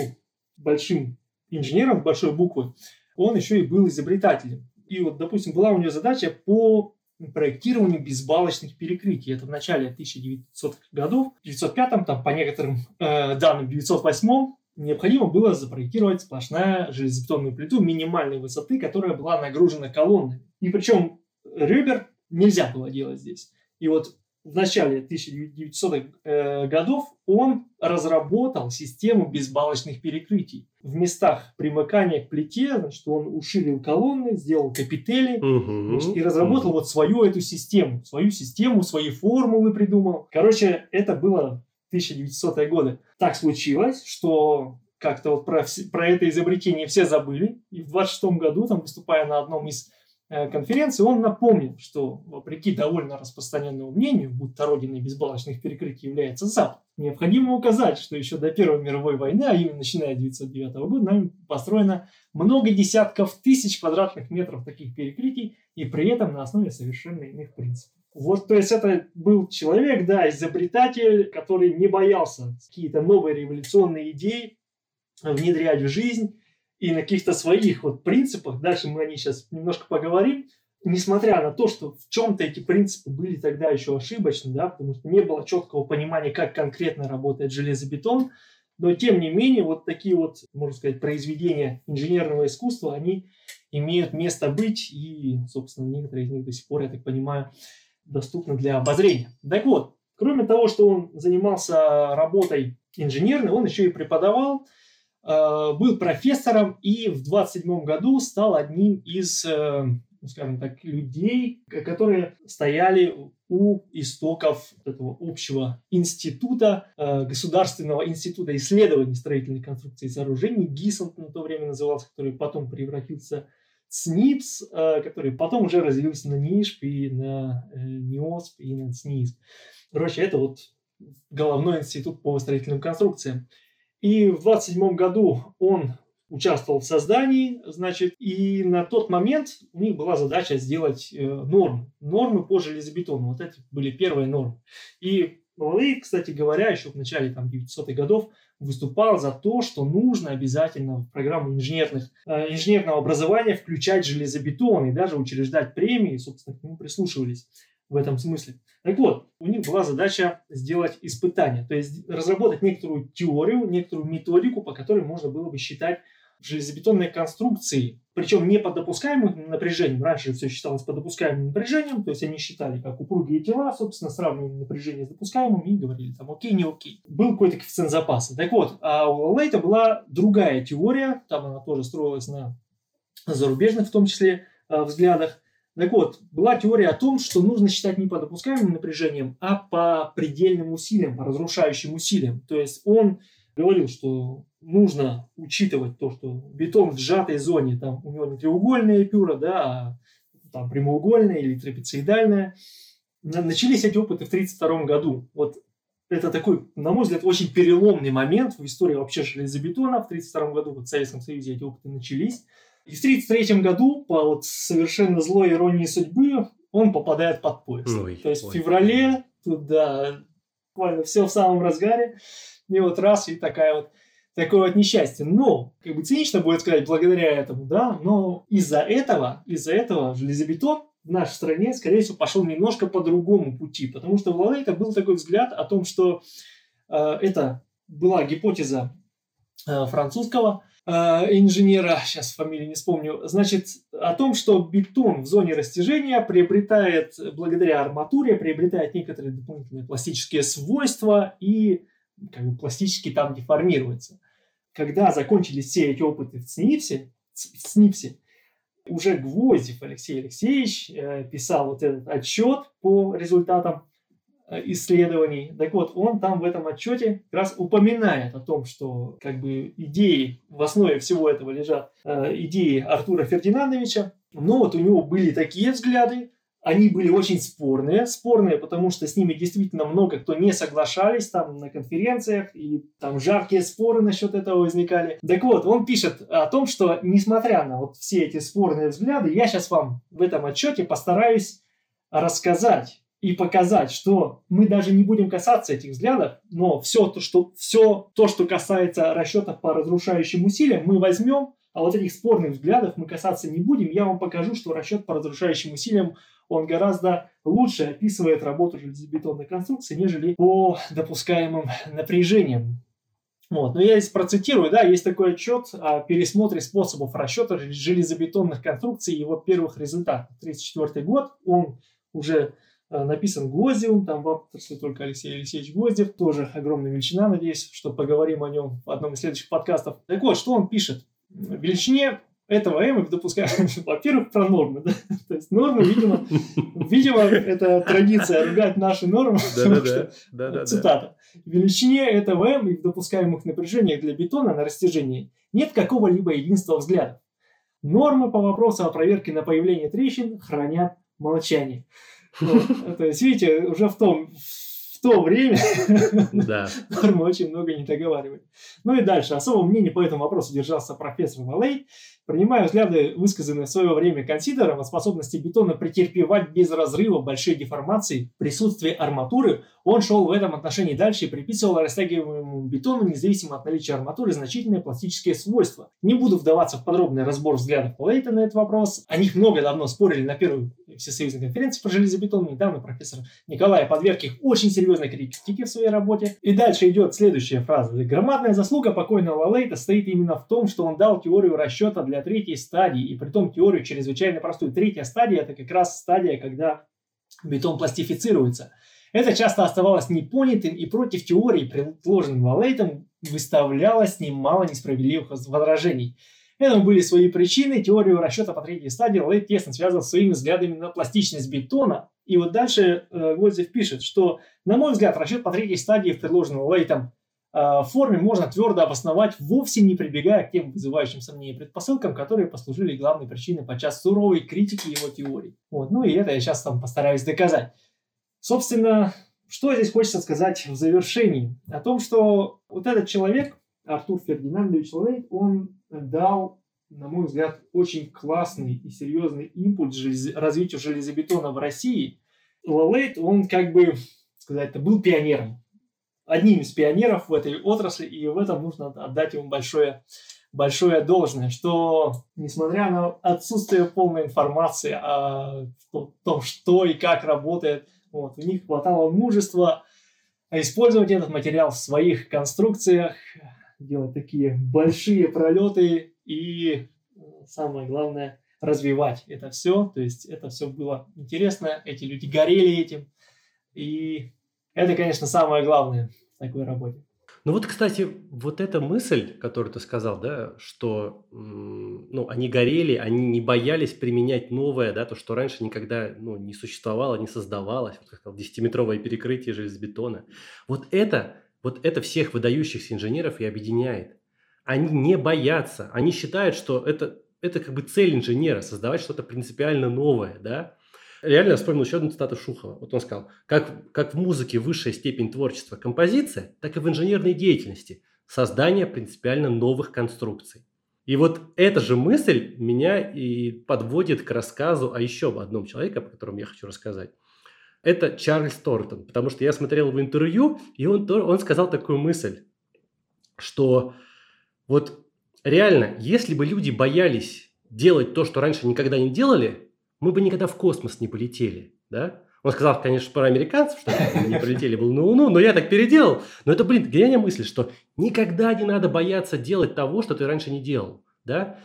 [SPEAKER 2] большим инженером, большой буквы, он еще и был изобретателем. И вот, допустим, была у него задача по проектированию безбалочных перекрытий. Это в начале 1900-х годов. В 1905 там, по некоторым э, данным, в 1908 необходимо было запроектировать сплошная железобетонную плиту минимальной высоты, которая была нагружена колоннами. И причем ребер нельзя было делать здесь. И вот в начале 1900-х э, годов он разработал систему безбалочных перекрытий. В местах примыкания к плите, значит, он уширил колонны, сделал капители,
[SPEAKER 1] Мгм.
[SPEAKER 2] Значит, и разработал вот свою эту систему, свою систему, свои формулы придумал. Короче, это было 1900-е годы. Так случилось, что как-то вот про, про это изобретение все забыли. И в 26 году, там, выступая на одном из э, конференций, он напомнил, что вопреки довольно распространенному мнению, будто родиной безбалочных перекрытий является Запад, необходимо указать, что еще до Первой мировой войны, а именно начиная с 1909 года, нами построено много десятков тысяч квадратных метров таких перекрытий, и при этом на основе совершенно иных принципов. Вот, то есть это был человек, да, изобретатель, который не боялся какие-то новые революционные идеи внедрять в жизнь и на каких-то своих вот принципах, дальше мы о них сейчас немножко поговорим, несмотря на то, что в чем-то эти принципы были тогда еще ошибочны, да, потому что не было четкого понимания, как конкретно работает железобетон, но тем не менее вот такие вот, можно сказать, произведения инженерного искусства, они имеют место быть, и, собственно, некоторые из них до сих пор, я так понимаю, доступны для обозрения. Так вот, кроме того, что он занимался работой инженерной, он еще и преподавал, был профессором и в 27 году стал одним из, э, ну, скажем так, людей, которые стояли у истоков этого общего института, э, Государственного института исследований строительной конструкции и сооружений, ГИСОН на то время назывался, который потом превратился в СНИПС, э, который потом уже развился на НИШП и на э, НИОСП и на СНИСП. Короче, это вот головной институт по строительным конструкциям. И в 27 году он участвовал в создании, значит, и на тот момент у них была задача сделать э, нормы, нормы по железобетону. Вот это были первые нормы. И Лалей, кстати говоря, еще в начале там, 900-х годов выступал за то, что нужно обязательно в программу инженерных, э, инженерного образования включать железобетон и даже учреждать премии, собственно, к нему прислушивались в этом смысле. Так вот, у них была задача сделать испытание, то есть разработать некоторую теорию, некоторую методику, по которой можно было бы считать железобетонные конструкции, причем не под допускаемым напряжением. Раньше все считалось под допускаемым напряжением, то есть они считали как упругие тела, собственно, сравнивали напряжение с допускаемым и говорили там окей, не окей. Был какой-то коэффициент запаса. Так вот, а у Лейта была другая теория, там она тоже строилась на зарубежных в том числе э, взглядах. Так вот, была теория о том, что нужно считать не по допускаемым напряжениям, а по предельным усилиям, по разрушающим усилиям. То есть он говорил, что нужно учитывать то, что бетон в сжатой зоне, там у него не треугольная пюра, да, а там прямоугольная или трапециидальная. На- Начались эти опыты в 1932 году. Вот это такой, на мой взгляд, очень переломный момент в истории вообще железобетона. В 1932 году вот в Советском Союзе эти опыты начались. И в 1933 году, по вот совершенно злой иронии судьбы, он попадает под поезд.
[SPEAKER 1] Ой,
[SPEAKER 2] То есть в
[SPEAKER 1] ой.
[SPEAKER 2] феврале туда буквально все в самом разгаре. И вот раз, и такая вот такое вот несчастье. Но, как бы цинично будет сказать, благодаря этому, да, но из-за этого, из-за этого железобетон в нашей стране, скорее всего, пошел немножко по другому пути, потому что в Лалейта был такой взгляд о том, что э, это была гипотеза э, французского инженера, сейчас фамилию не вспомню, значит, о том, что бетон в зоне растяжения приобретает, благодаря арматуре, приобретает некоторые дополнительные пластические свойства и как бы пластически там деформируется. Когда закончились все эти опыты в СНИПСе, в СНИПСе уже Гвоздев Алексей Алексеевич э, писал вот этот отчет по результатам э, исследований. Так вот, он там в этом отчете как раз упоминает о том, что как бы идеи, в основе всего этого лежат э, идеи Артура Фердинандовича, но вот у него были такие взгляды, они были очень спорные. Спорные, потому что с ними действительно много кто не соглашались там на конференциях, и там жаркие споры насчет этого возникали. Так вот, он пишет о том, что несмотря на вот все эти спорные взгляды, я сейчас вам в этом отчете постараюсь рассказать и показать, что мы даже не будем касаться этих взглядов, но все то, что, все то, что касается расчетов по разрушающим усилиям, мы возьмем, а вот этих спорных взглядов мы касаться не будем. Я вам покажу, что расчет по разрушающим усилиям он гораздо лучше описывает работу железобетонной конструкции, нежели по допускаемым напряжениям. Вот. Но я здесь процитирую, да, есть такой отчет о пересмотре способов расчета железобетонных конструкций и его первых результатов. 1934 год, он уже написан Гвоздевым, там в авторстве только Алексей Алексеевич Гвоздев, тоже огромная величина, надеюсь, что поговорим о нем в одном из следующих подкастов. Так вот, что он пишет? В величине этого M мы допускаем, во-первых, про нормы. Да? То есть нормы, видимо, видимо, это традиция ругать наши нормы. Да, да, цитата. В величине этого M и в допускаемых напряжениях для бетона на растяжении нет какого-либо единства взглядов. Нормы по вопросу о проверке на появление трещин хранят молчание. Вот. То есть, видите, уже в том, в то время да. нормы очень много не договаривали. Ну и дальше. Особого мнения по этому вопросу держался профессор Валей, Принимая взгляды, высказанные в свое время консидером о способности бетона претерпевать без разрыва большие деформации в присутствии арматуры, он шел в этом отношении дальше и приписывал растягиваемому бетону, независимо от наличия арматуры, значительные пластические свойства. Не буду вдаваться в подробный разбор взглядов Лейта на этот вопрос. О них много давно спорили на первой всесоюзной конференции по железобетону. Недавно профессор Николай подверг их очень серьезной критике в своей работе. И дальше идет следующая фраза. Громадная заслуга покойного Лейта стоит именно в том, что он дал теорию расчета для третьей стадии, и при том теорию чрезвычайно простую. Третья стадия – это как раз стадия, когда бетон пластифицируется – это часто оставалось непонятым и против теории, предложенным Валейтом, выставлялось немало несправедливых возражений. Этому были свои причины. Теорию расчета по третьей стадии Лейт тесно связал своими взглядами на пластичность бетона. И вот дальше э, Гвоздев пишет, что, на мой взгляд, расчет по третьей стадии в предложенном Лейтом э, форме можно твердо обосновать, вовсе не прибегая к тем вызывающим сомнения предпосылкам, которые послужили главной причиной подчас суровой критики его теорий. Вот. Ну и это я сейчас там постараюсь доказать. Собственно, что здесь хочется сказать в завершении? О том, что вот этот человек, Артур Фердинандович Лейт, он дал, на мой взгляд, очень классный и серьезный импульс развитию железобетона в России. Лейт, он как бы, сказать, это был пионером. Одним из пионеров в этой отрасли, и в этом нужно отдать ему большое большое должное, что несмотря на отсутствие полной информации о том, что и как работает вот, у них хватало мужества использовать этот материал в своих конструкциях, делать такие большие пролеты и самое главное развивать это все. То есть это все было интересно, эти люди горели этим. И это, конечно, самое главное в такой работе.
[SPEAKER 1] Ну вот, кстати, вот эта мысль, которую ты сказал, да, что ну, они горели, они не боялись применять новое, да, то, что раньше никогда ну, не существовало, не создавалось, вот как сказал, 10-метровое перекрытие железобетона. Вот это, вот это всех выдающихся инженеров и объединяет. Они не боятся, они считают, что это, это как бы цель инженера, создавать что-то принципиально новое, да, реально я вспомнил еще одну цитату Шухова. Вот он сказал, как, как в музыке высшая степень творчества композиция, так и в инженерной деятельности создание принципиально новых конструкций. И вот эта же мысль меня и подводит к рассказу о еще одном человеке, о котором я хочу рассказать. Это Чарльз Тортон, потому что я смотрел его интервью, и он, он сказал такую мысль, что вот реально, если бы люди боялись делать то, что раньше никогда не делали, мы бы никогда в космос не полетели, да? Он сказал, конечно, про американцев, что мы не полетели был на Луну, но я так переделал. Но это, блин, гениальная мысль, что никогда не надо бояться делать того, что ты раньше не делал, да?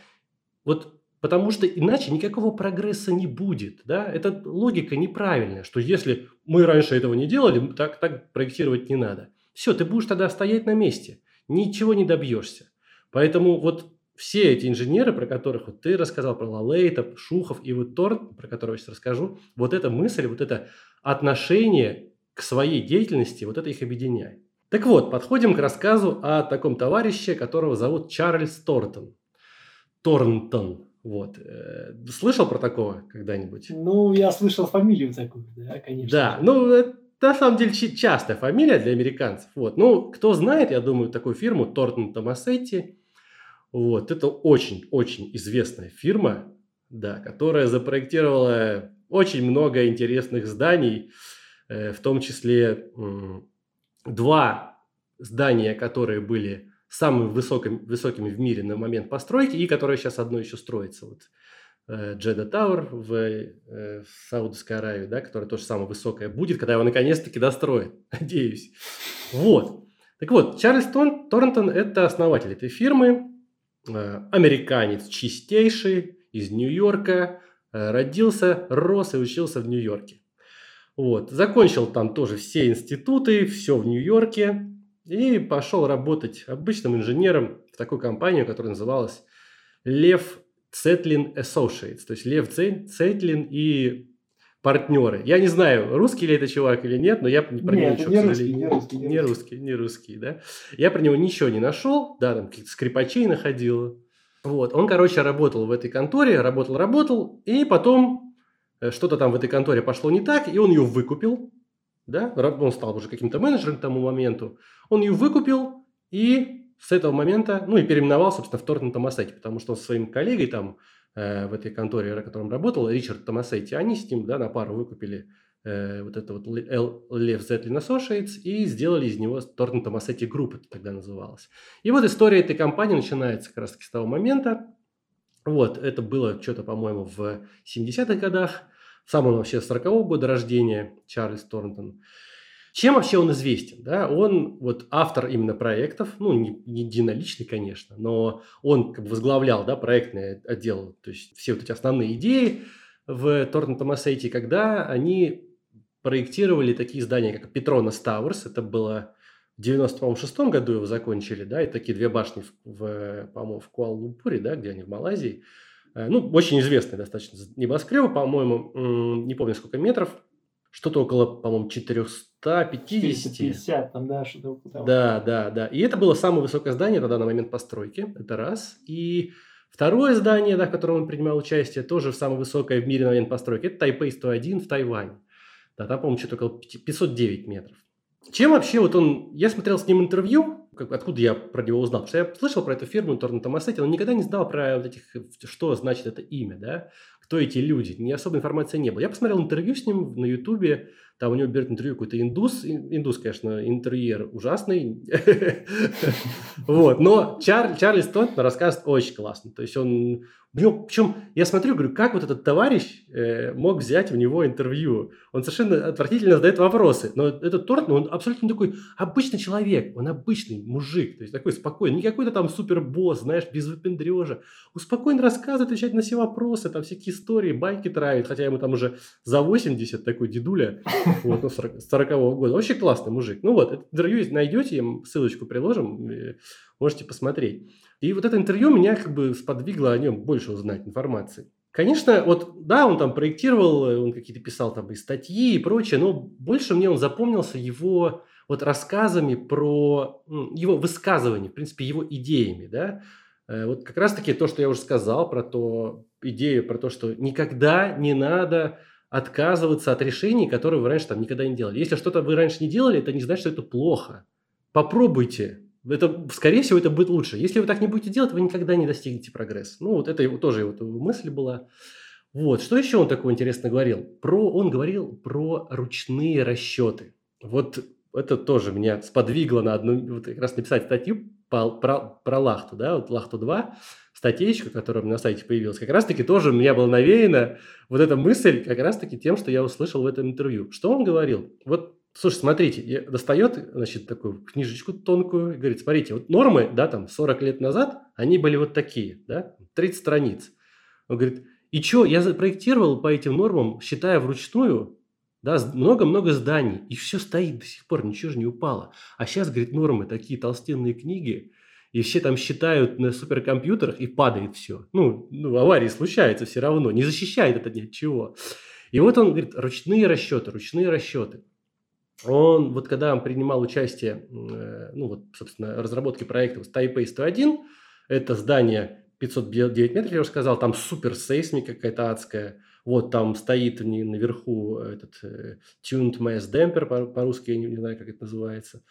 [SPEAKER 1] Вот потому что иначе никакого прогресса не будет, да? Это логика неправильная, что если мы раньше этого не делали, так, так проектировать не надо. Все, ты будешь тогда стоять на месте, ничего не добьешься. Поэтому вот все эти инженеры, про которых вот ты рассказал, про Лалейта, Шухов и вот Торн, про которого я сейчас расскажу, вот эта мысль, вот это отношение к своей деятельности, вот это их объединяет. Так вот, подходим к рассказу о таком товарище, которого зовут Чарльз Тортон. Торнтон. Вот. Э, слышал про такого когда-нибудь?
[SPEAKER 2] Ну, я слышал фамилию такую, да, конечно.
[SPEAKER 1] Да, ну, это на самом деле частая фамилия для американцев. Вот. Ну, кто знает, я думаю, такую фирму Тортон Томасетти. Вот. Это очень-очень известная фирма, да, которая запроектировала очень много интересных зданий, э, в том числе два здания, которые были самыми высокими, высокими в мире на момент постройки и которое сейчас одно еще строится. Вот э, Джеда Тауэр в, э, в Саудовской Аравии, да, которая тоже самая высокая будет, когда его наконец-таки достроят, надеюсь. Вот. Так вот, Чарльз Тон, Торнтон – это основатель этой фирмы, американец чистейший, из Нью-Йорка, родился, рос и учился в Нью-Йорке. Вот. Закончил там тоже все институты, все в Нью-Йорке, и пошел работать обычным инженером в такую компанию, которая называлась Лев Цетлин Associates. То есть Лев Цетлин и партнеры. Я не знаю, русский ли это чувак или нет, но я про
[SPEAKER 2] него
[SPEAKER 1] нет,
[SPEAKER 2] ничего, не русский, не русский,
[SPEAKER 1] не, не русский, не русский, да. Я про него ничего не нашел, да, там каких-то скрипачей находил. Вот, он, короче, работал в этой конторе, работал, работал, и потом э, что-то там в этой конторе пошло не так, и он ее выкупил, да, он стал уже каким-то менеджером к тому моменту, он ее выкупил и с этого момента, ну и переименовал, собственно, в Тортон Томасетти, потому что он со своим коллегой там э, в этой конторе, в котором работал, Ричард Томасетти, они с ним, да, на пару выкупили э, вот это вот Lev Zetlin Associates и сделали из него Thornton Tomasetti Group, это тогда называлось. И вот история этой компании начинается как раз таки с того момента, вот, это было что-то, по-моему, в 70-х годах, сам он вообще 40-го года рождения, Чарльз Торнтон. Чем вообще он известен? Да? Он вот автор именно проектов, ну, не, единоличный, конечно, но он как бы возглавлял да, проектный отдел, то есть все вот эти основные идеи в Торнтон Томасейте, когда они проектировали такие здания, как Петронас Тауэрс, это было в 96 году его закончили, да, и такие две башни, в, в, по-моему, в Куала-Лумпуре, да, где они в Малайзии, Э, ну, очень известный достаточно небоскреб, по-моему, не помню сколько метров, что-то около, по-моему, 450.
[SPEAKER 2] 450, там, да, что-то около
[SPEAKER 1] того. Да, да, да. И это было самое высокое здание тогда на момент постройки, это раз. И второе здание, да, в котором он принимал участие, тоже самое высокое в мире на момент постройки, это Тайпей 101 в Тайване. Да, там, по-моему, что-то около 509 метров. Чем вообще вот он... Я смотрел с ним интервью, как, откуда я про него узнал? Потому что я слышал про эту фирму Торн Томасетти, но никогда не знал про вот этих, что значит это имя, да? Кто эти люди? Ни особой информации не было. Я посмотрел интервью с ним на Ютубе, там у него берет интервью какой-то индус, индус, конечно, интерьер ужасный, вот, но Чарли Стонтон рассказывает очень классно, то есть он у причем я смотрю, говорю, как вот этот товарищ э, мог взять у него интервью? Он совершенно отвратительно задает вопросы. Но этот торт, ну, он абсолютно такой обычный человек. Он обычный мужик. То есть такой спокойный. Не какой-то там супербосс, знаешь, без выпендрежа. Он рассказывает, отвечает на все вопросы, там всякие истории, байки травит. Хотя ему там уже за 80 такой дедуля, вот, ну, 40-го года. Вообще классный мужик. Ну вот, интервью найдете, ссылочку приложим, можете посмотреть. И вот это интервью меня как бы сподвигло о нем больше узнать информации. Конечно, вот да, он там проектировал, он какие-то писал там и статьи и прочее, но больше мне он запомнился его вот рассказами про его высказывания, в принципе, его идеями, да. Э, вот как раз-таки то, что я уже сказал про то, идею про то, что никогда не надо отказываться от решений, которые вы раньше там никогда не делали. Если что-то вы раньше не делали, это не значит, что это плохо. Попробуйте, это, скорее всего, это будет лучше. Если вы так не будете делать, вы никогда не достигнете прогресса. Ну, вот это его, тоже его мысль была. Вот, что еще он такого интересно говорил? Про, он говорил про ручные расчеты. Вот это тоже меня сподвигло на одну, вот как раз написать статью по, про, про Лахту, да, вот Лахту 2, статейка, которая на сайте появилась, как раз-таки тоже у меня была навеяна вот эта мысль как раз-таки тем, что я услышал в этом интервью. Что он говорил? Вот Слушай, смотрите, достает, значит, такую книжечку тонкую и говорит, смотрите, вот нормы, да, там, 40 лет назад, они были вот такие, да, 30 страниц. Он говорит, и что, я запроектировал по этим нормам, считая вручную, да, много-много зданий, и все стоит до сих пор, ничего же не упало. А сейчас, говорит, нормы такие толстенные книги, и все там считают на суперкомпьютерах, и падает все. Ну, ну аварии случаются все равно, не защищает это ни от чего. И вот он говорит, ручные расчеты, ручные расчеты он, вот когда он принимал участие, э, ну вот, собственно, разработке проекта Taipei 101, это здание 509 метров, я уже сказал, там супер сейсмика какая-то адская. Вот там стоит наверху этот э, tuned mass damper, по-русски я не, не знаю, как это называется.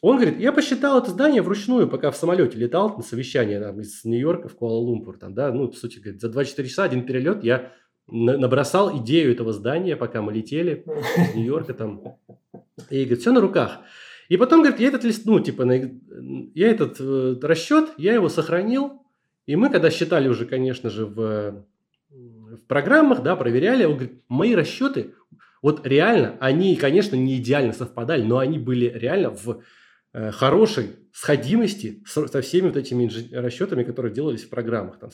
[SPEAKER 1] Он говорит, я посчитал это здание вручную, пока в самолете летал на совещание там, из Нью-Йорка в Куала-Лумпур. Там, да, ну, по сути, говорит, за 24 часа один перелет я набросал идею этого здания, пока мы летели из Нью-Йорка там. И говорит, все на руках. И потом, говорит, я этот лист, ну, типа, я этот э, расчет, я его сохранил. И мы, когда считали уже, конечно же, в, в программах, да, проверяли, он говорит, мои расчеты, вот реально, они, конечно, не идеально совпадали, но они были реально в хорошей сходимости со всеми вот этими расчетами, которые делались в программах. Там,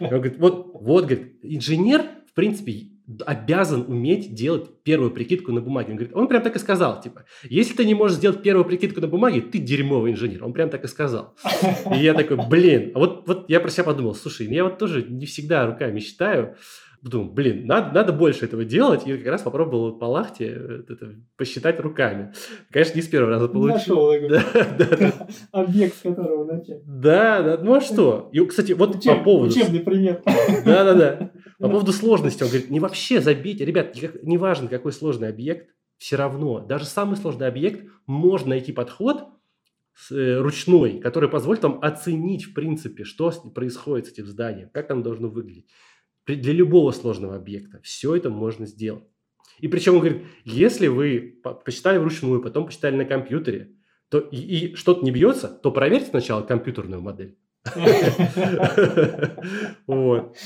[SPEAKER 1] Он говорит, вот, вот, говорит, инженер, в принципе, обязан уметь делать первую прикидку на бумаге. Он говорит, он прям так и сказал, типа, если ты не можешь сделать первую прикидку на бумаге, ты дерьмовый инженер. Он прям так и сказал. И я такой, блин, а вот, вот я про себя подумал, слушай, я вот тоже не всегда руками считаю, Думаю, блин, надо, надо больше этого делать. И как раз попробовал по лахте э, это, посчитать руками. Конечно, не с первого раза получил.
[SPEAKER 2] Нашел да, да, да. объект, с которого начать.
[SPEAKER 1] Да, да. Ну а что? И, кстати, вот Учеб, по поводу...
[SPEAKER 2] Учебный пример.
[SPEAKER 1] Да, да, да. По поводу сложности. Он говорит, не вообще забейте. Ребят, не важно, какой сложный объект, все равно, даже самый сложный объект, можно найти подход, э, ручной, который позволит вам оценить, в принципе, что происходит с этим зданием, как оно должно выглядеть для любого сложного объекта. Все это можно сделать. И причем он говорит, если вы посчитали вручную, потом посчитали на компьютере, то и, и что-то не бьется, то проверьте сначала компьютерную модель. Вот.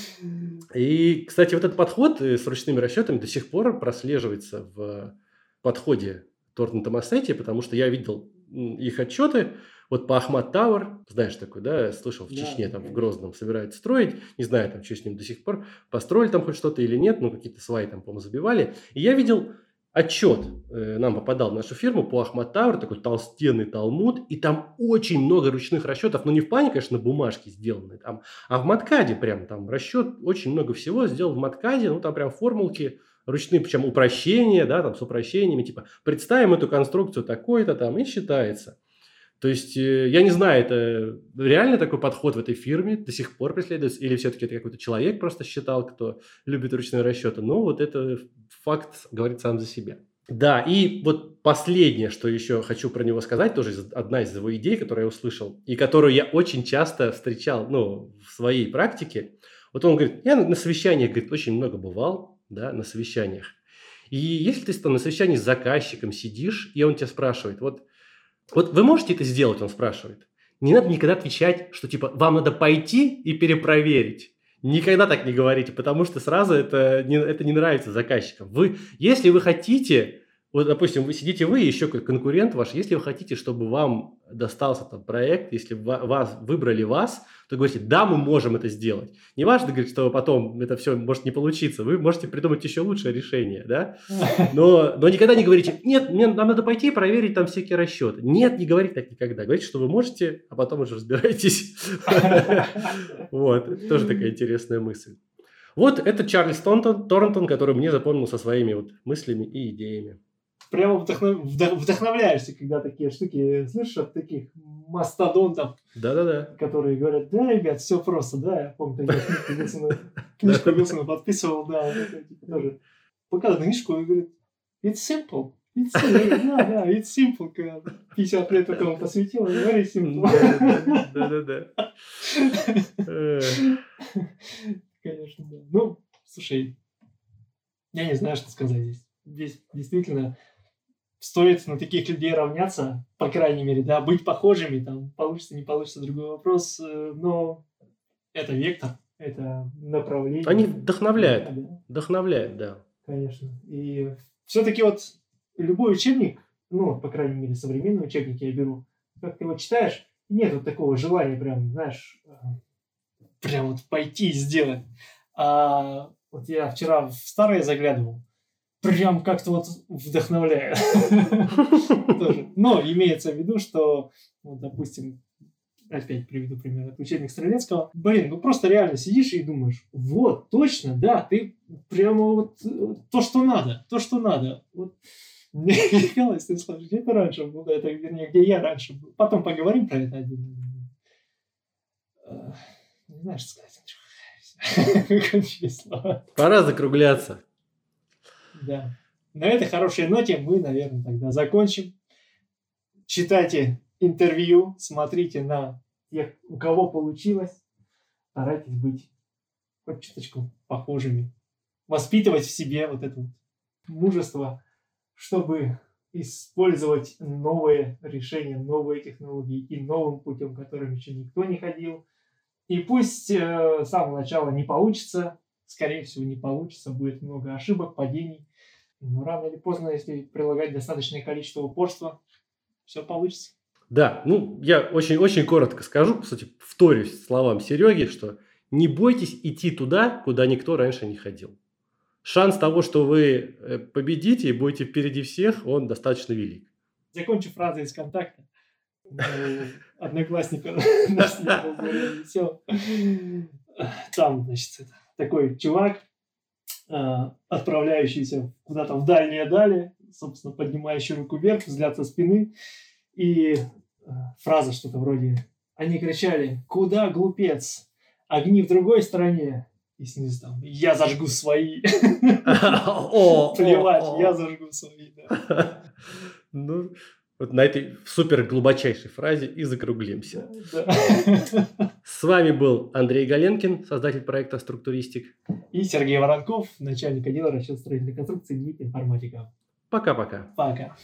[SPEAKER 1] И, кстати, вот этот подход э, с ручными расчетами до сих пор прослеживается в подходе Торна Томасетти, потому что я видел их отчеты, вот по Ахмат Тауэр, знаешь такой, да, слышал, в Чечне, да, там, в Грозном собираются строить, не знаю, там, что с ним до сих пор, построили там хоть что-то или нет, ну, какие-то сваи там, по-моему, забивали. И я видел отчет, э, нам попадал в нашу фирму по Ахмат Тауэр, такой толстенный талмуд, и там очень много ручных расчетов, но не в плане, конечно, на бумажке сделаны, там, а в Маткаде прям, там, расчет, очень много всего сделал в Маткаде, ну, там прям формулки, ручные, причем упрощения, да, там с упрощениями, типа, представим эту конструкцию такой-то там, и считается. То есть, э, я не знаю, это реально такой подход в этой фирме до сих пор преследуется, или все-таки это какой-то человек просто считал, кто любит ручные расчеты. Но вот это факт говорит сам за себя. Да, и вот последнее, что еще хочу про него сказать, тоже одна из его идей, которую я услышал, и которую я очень часто встречал ну, в своей практике. Вот он говорит, я на совещаниях, говорит, очень много бывал, да, на совещаниях. И если ты там на совещании с заказчиком сидишь, и он тебя спрашивает, вот вот вы можете это сделать, он спрашивает. Не надо никогда отвечать, что типа вам надо пойти и перепроверить. Никогда так не говорите, потому что сразу это не, это не нравится заказчикам. Вы, если вы хотите вот, допустим, вы сидите вы, еще как конкурент ваш, если вы хотите, чтобы вам достался этот проект, если вас выбрали вас, то говорите, да, мы можем это сделать. Не важно, говорить, что потом это все может не получиться, вы можете придумать еще лучшее решение, да? Но, но никогда не говорите, нет, мне, нам надо пойти и проверить там всякие расчеты. Нет, не говорите так никогда. Говорите, что вы можете, а потом уже разбирайтесь. Вот, тоже такая интересная мысль. Вот это Чарльз Торнтон, который мне запомнил со своими вот мыслями и идеями
[SPEAKER 2] прямо вдохнов... вдохновляешься, когда такие штуки слышишь от таких мастодонтов,
[SPEAKER 1] Да-да-да.
[SPEAKER 2] которые говорят, да, ребят, все просто, да, я помню, такие книжку Вилсона, подписывал, да, типа, тоже показывает книжку и говорит, it's simple. It's simple. Да, да, it's simple. Когда 50 лет этому посвятил, very simple.
[SPEAKER 1] Да-да-да.
[SPEAKER 2] Конечно, да. Ну, слушай, я не знаю, что сказать здесь. Здесь действительно стоит на таких людей равняться, по крайней мере, да, быть похожими, там, получится, не получится, другой вопрос, э, но это вектор, это направление.
[SPEAKER 1] Они вдохновляют, да. вдохновляют, да.
[SPEAKER 2] Конечно. И все-таки вот любой учебник, ну, по крайней мере, современный учебник я беру, как ты его читаешь, нет вот такого желания прям, знаешь, э, прям вот пойти и сделать. А вот я вчера в старое заглядывал, прям как-то вот вдохновляет. Но имеется в виду, что, вот, допустим, опять приведу пример, это учебник Стрелецкого. Блин, ну просто реально сидишь и думаешь, вот, точно, да, ты прямо вот то, что надо, то, что надо. Вот мне казалось, ты слышишь, где ты раньше был, это, вернее, где я раньше был. Потом поговорим про это отдельно. Э, не знаю, что сказать. Слова.
[SPEAKER 1] Пора закругляться.
[SPEAKER 2] Да. На этой хорошей ноте мы, наверное, тогда закончим. Читайте интервью, смотрите на тех, у кого получилось. Старайтесь быть хоть чуточку похожими. Воспитывать в себе вот это вот мужество, чтобы использовать новые решения, новые технологии и новым путем, которым еще никто не ходил. И пусть э, с самого начала не получится, скорее всего, не получится, будет много ошибок, падений, но рано или поздно, если прилагать достаточное количество упорства, все получится.
[SPEAKER 1] Да, ну, я очень-очень коротко скажу, по сути, вторюсь словам Сереги, что не бойтесь идти туда, куда никто раньше не ходил. Шанс того, что вы э, победите и будете впереди всех, он достаточно велик.
[SPEAKER 2] Закончу фразой из контакта. Одноклассника нас не было, Там, значит, такой чувак, отправляющийся куда-то в дальние дали, собственно, поднимающий руку вверх, взгляд со спины, и а, фраза что-то вроде «Они кричали, куда, глупец? Огни в другой стороне». И снизу там «Я зажгу свои». Плевать, я зажгу свои,
[SPEAKER 1] Ну, вот на этой супер глубочайшей фразе и закруглимся. С вами был Андрей Галенкин, создатель проекта «Структуристик».
[SPEAKER 2] И Сергей Воронков, начальник отдела расчет строительной конструкции НИП информатика.
[SPEAKER 1] Пока-пока.
[SPEAKER 2] Пока. -пока. Пока.